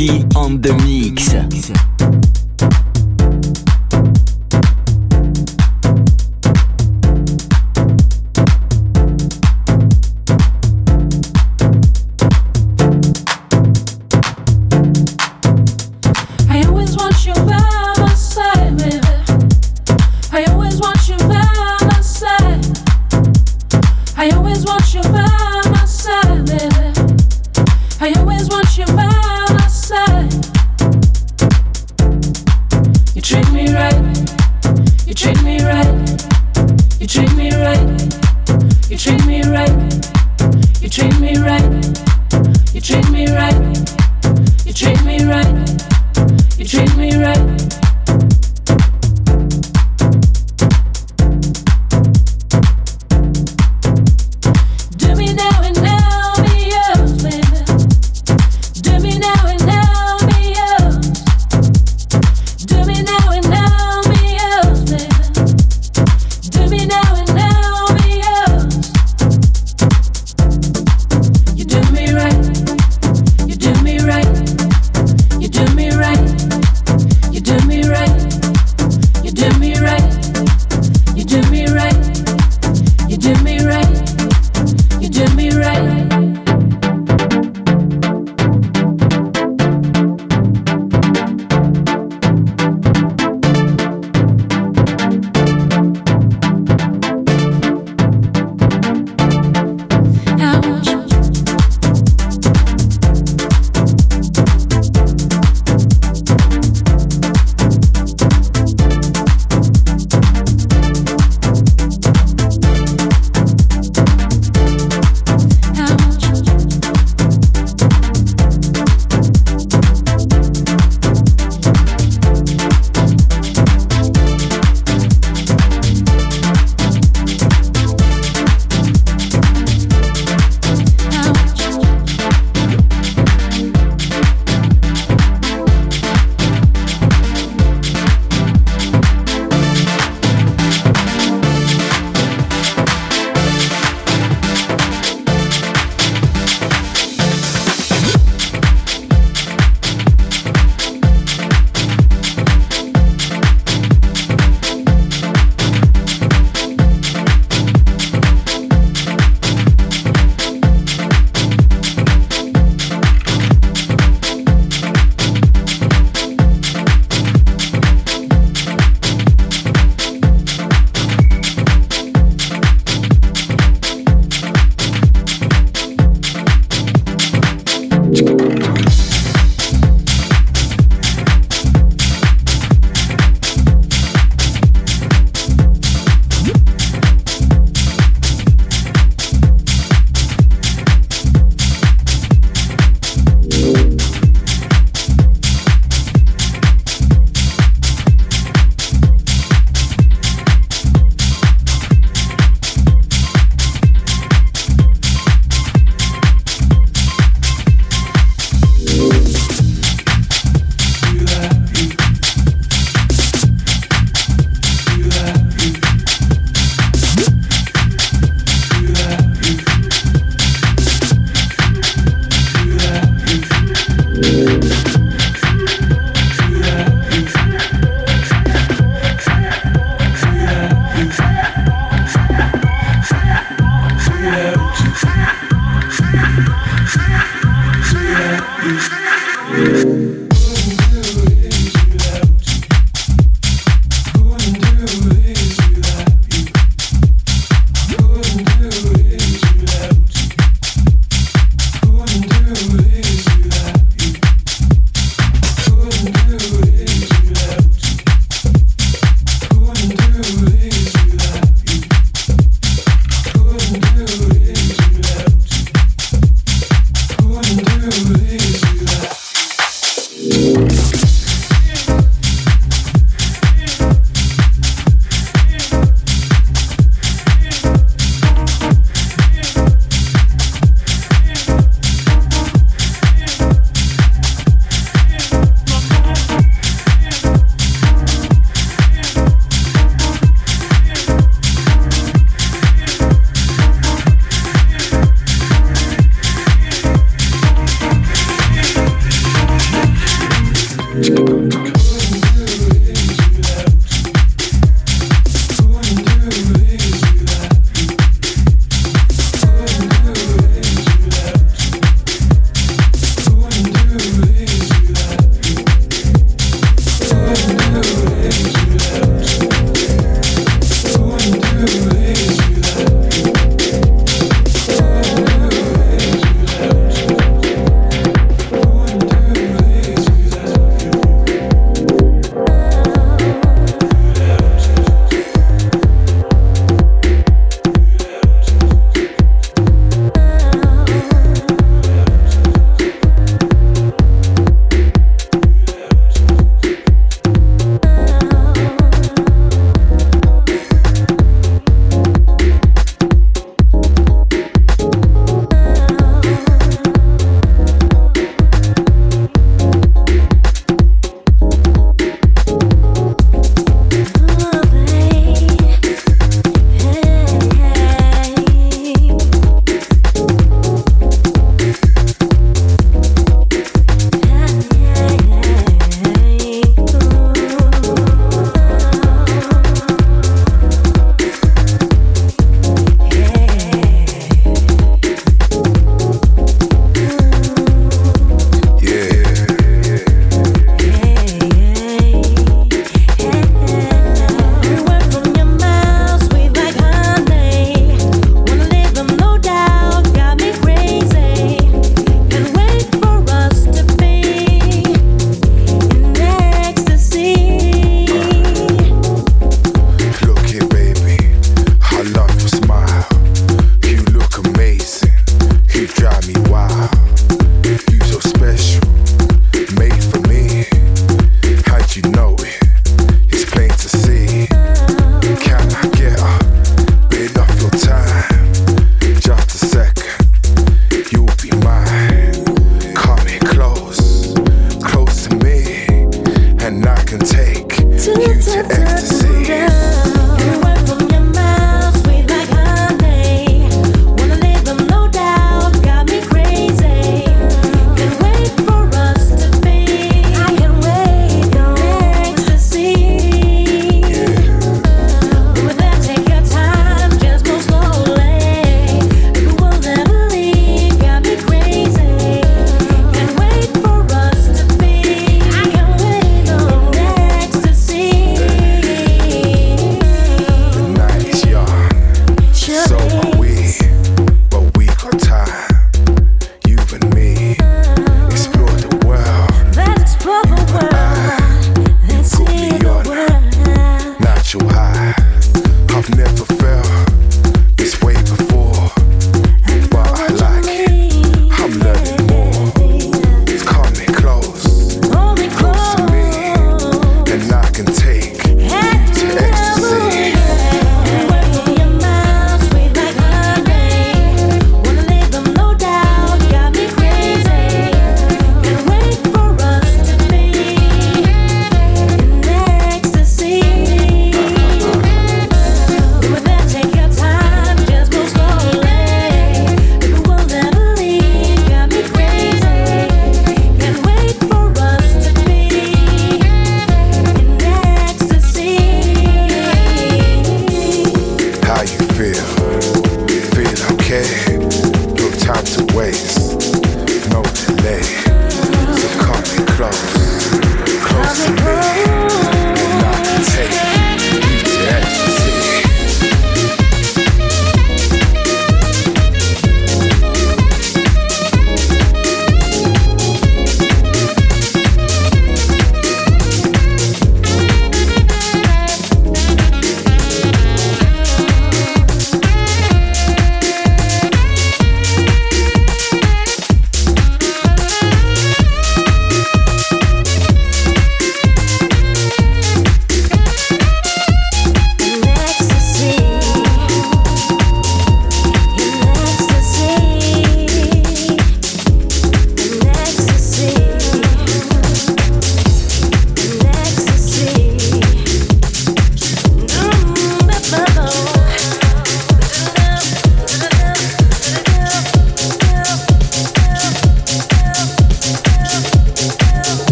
Jenny on the mix.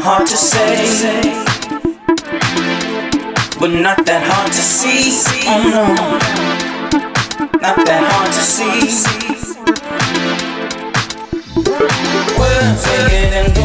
Hard to say, but not that hard to see. Oh no, not that hard to see. Words are getting in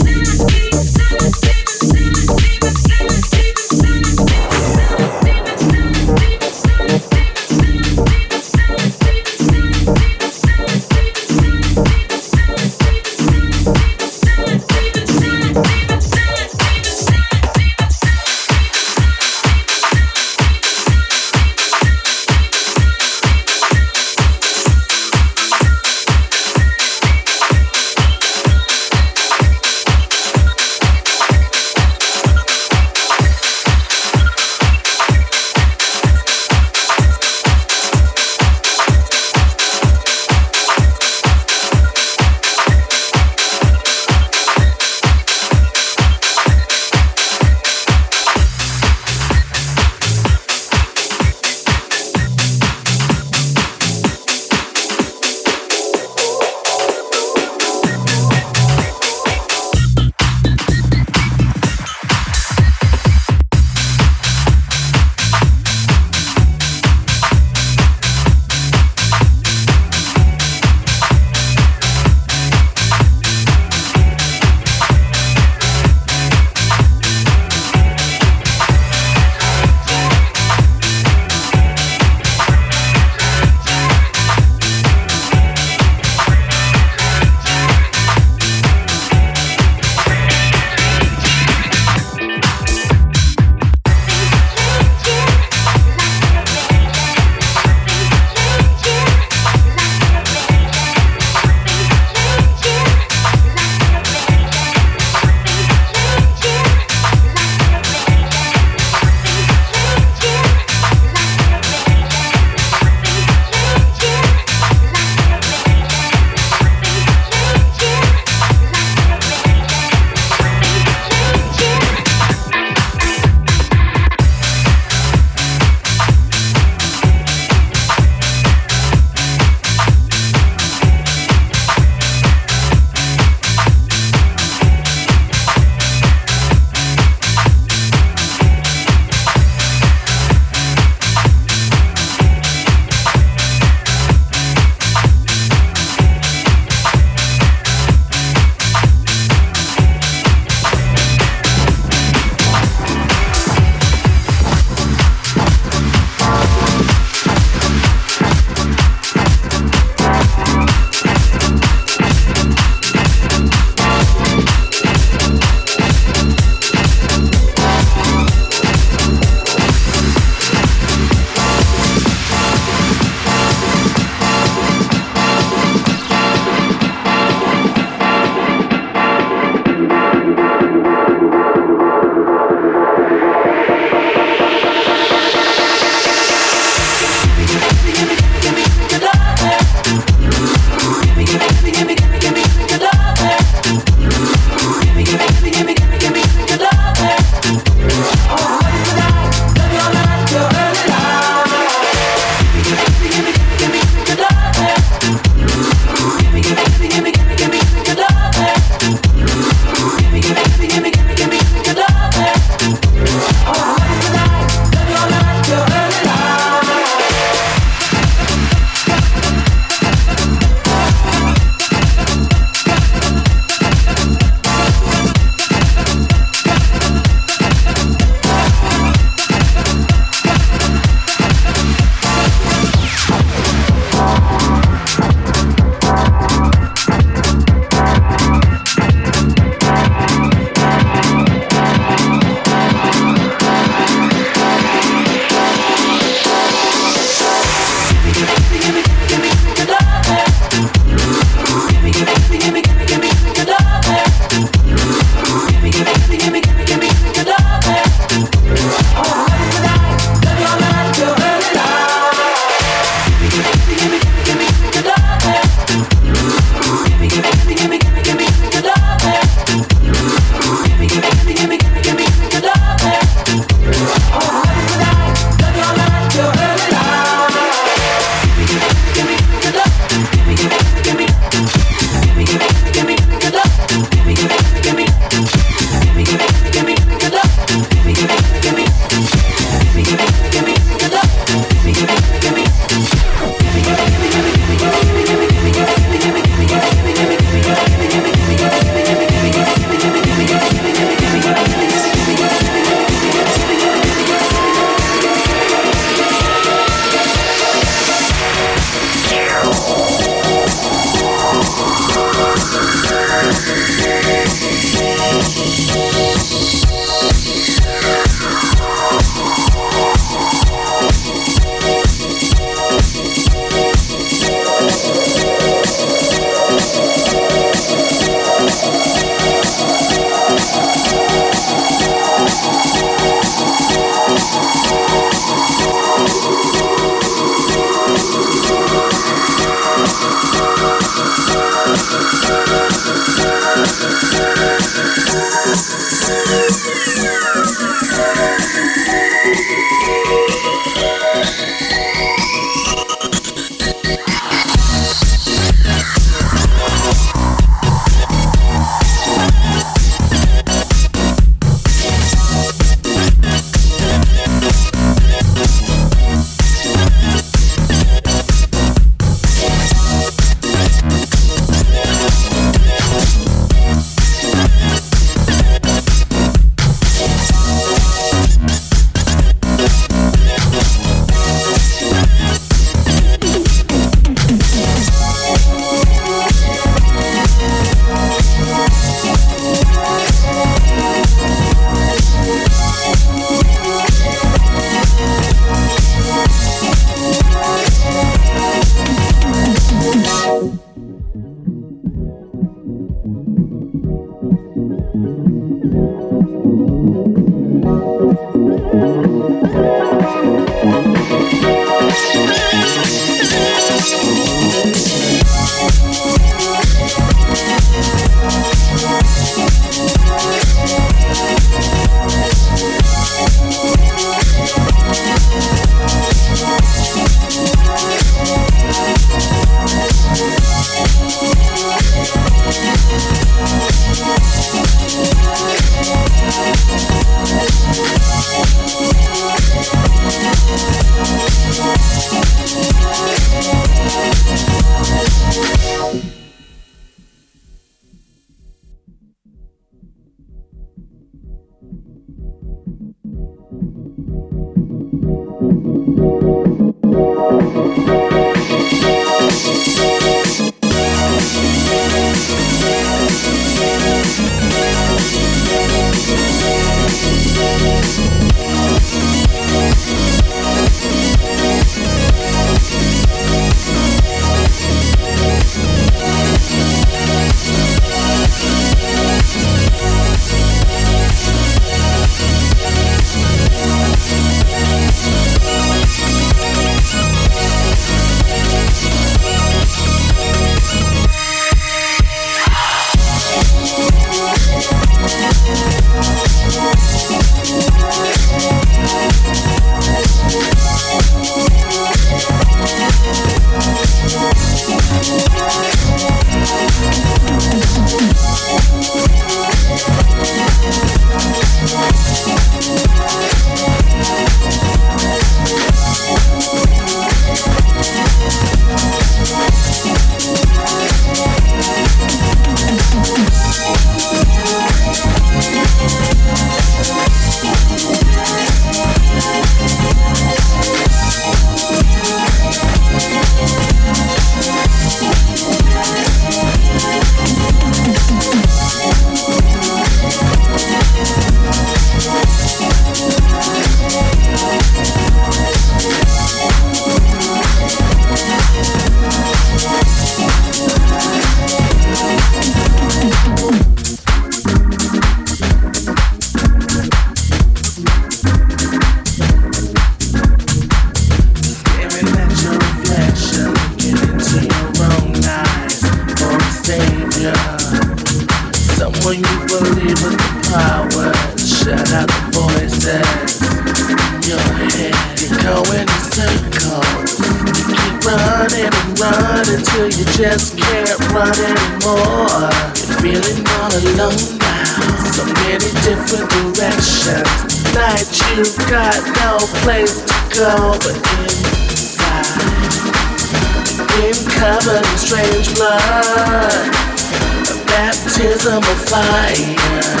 higher.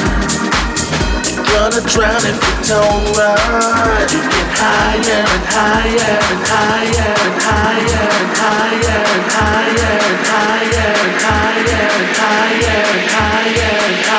Gonna drown if you don't run. You get higher and higher and higher and higher and higher and higher and higher and higher and higher and higher and higher.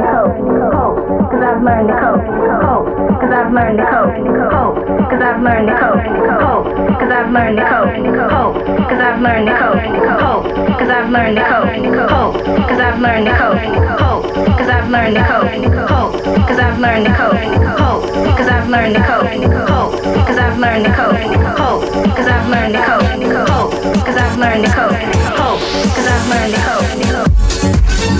learned to cope, cope, cause I've learned to cope, cope, cause I've learned to cope, cope, cause I've learned to cope, cope, cause I've learned to cope, cope, cause I've learned to cope, cope, cause I've learned to cope, cope, cause I've learned to cope, cope, cause I've learned to cope, cope, cause I've learned to cope, cope, cause I've learned to cope, cope, cause I've learned to cope, cope, cause I've learned to cope, cope, cause I've learned to cope, cope, cause I've learned to cope, cope.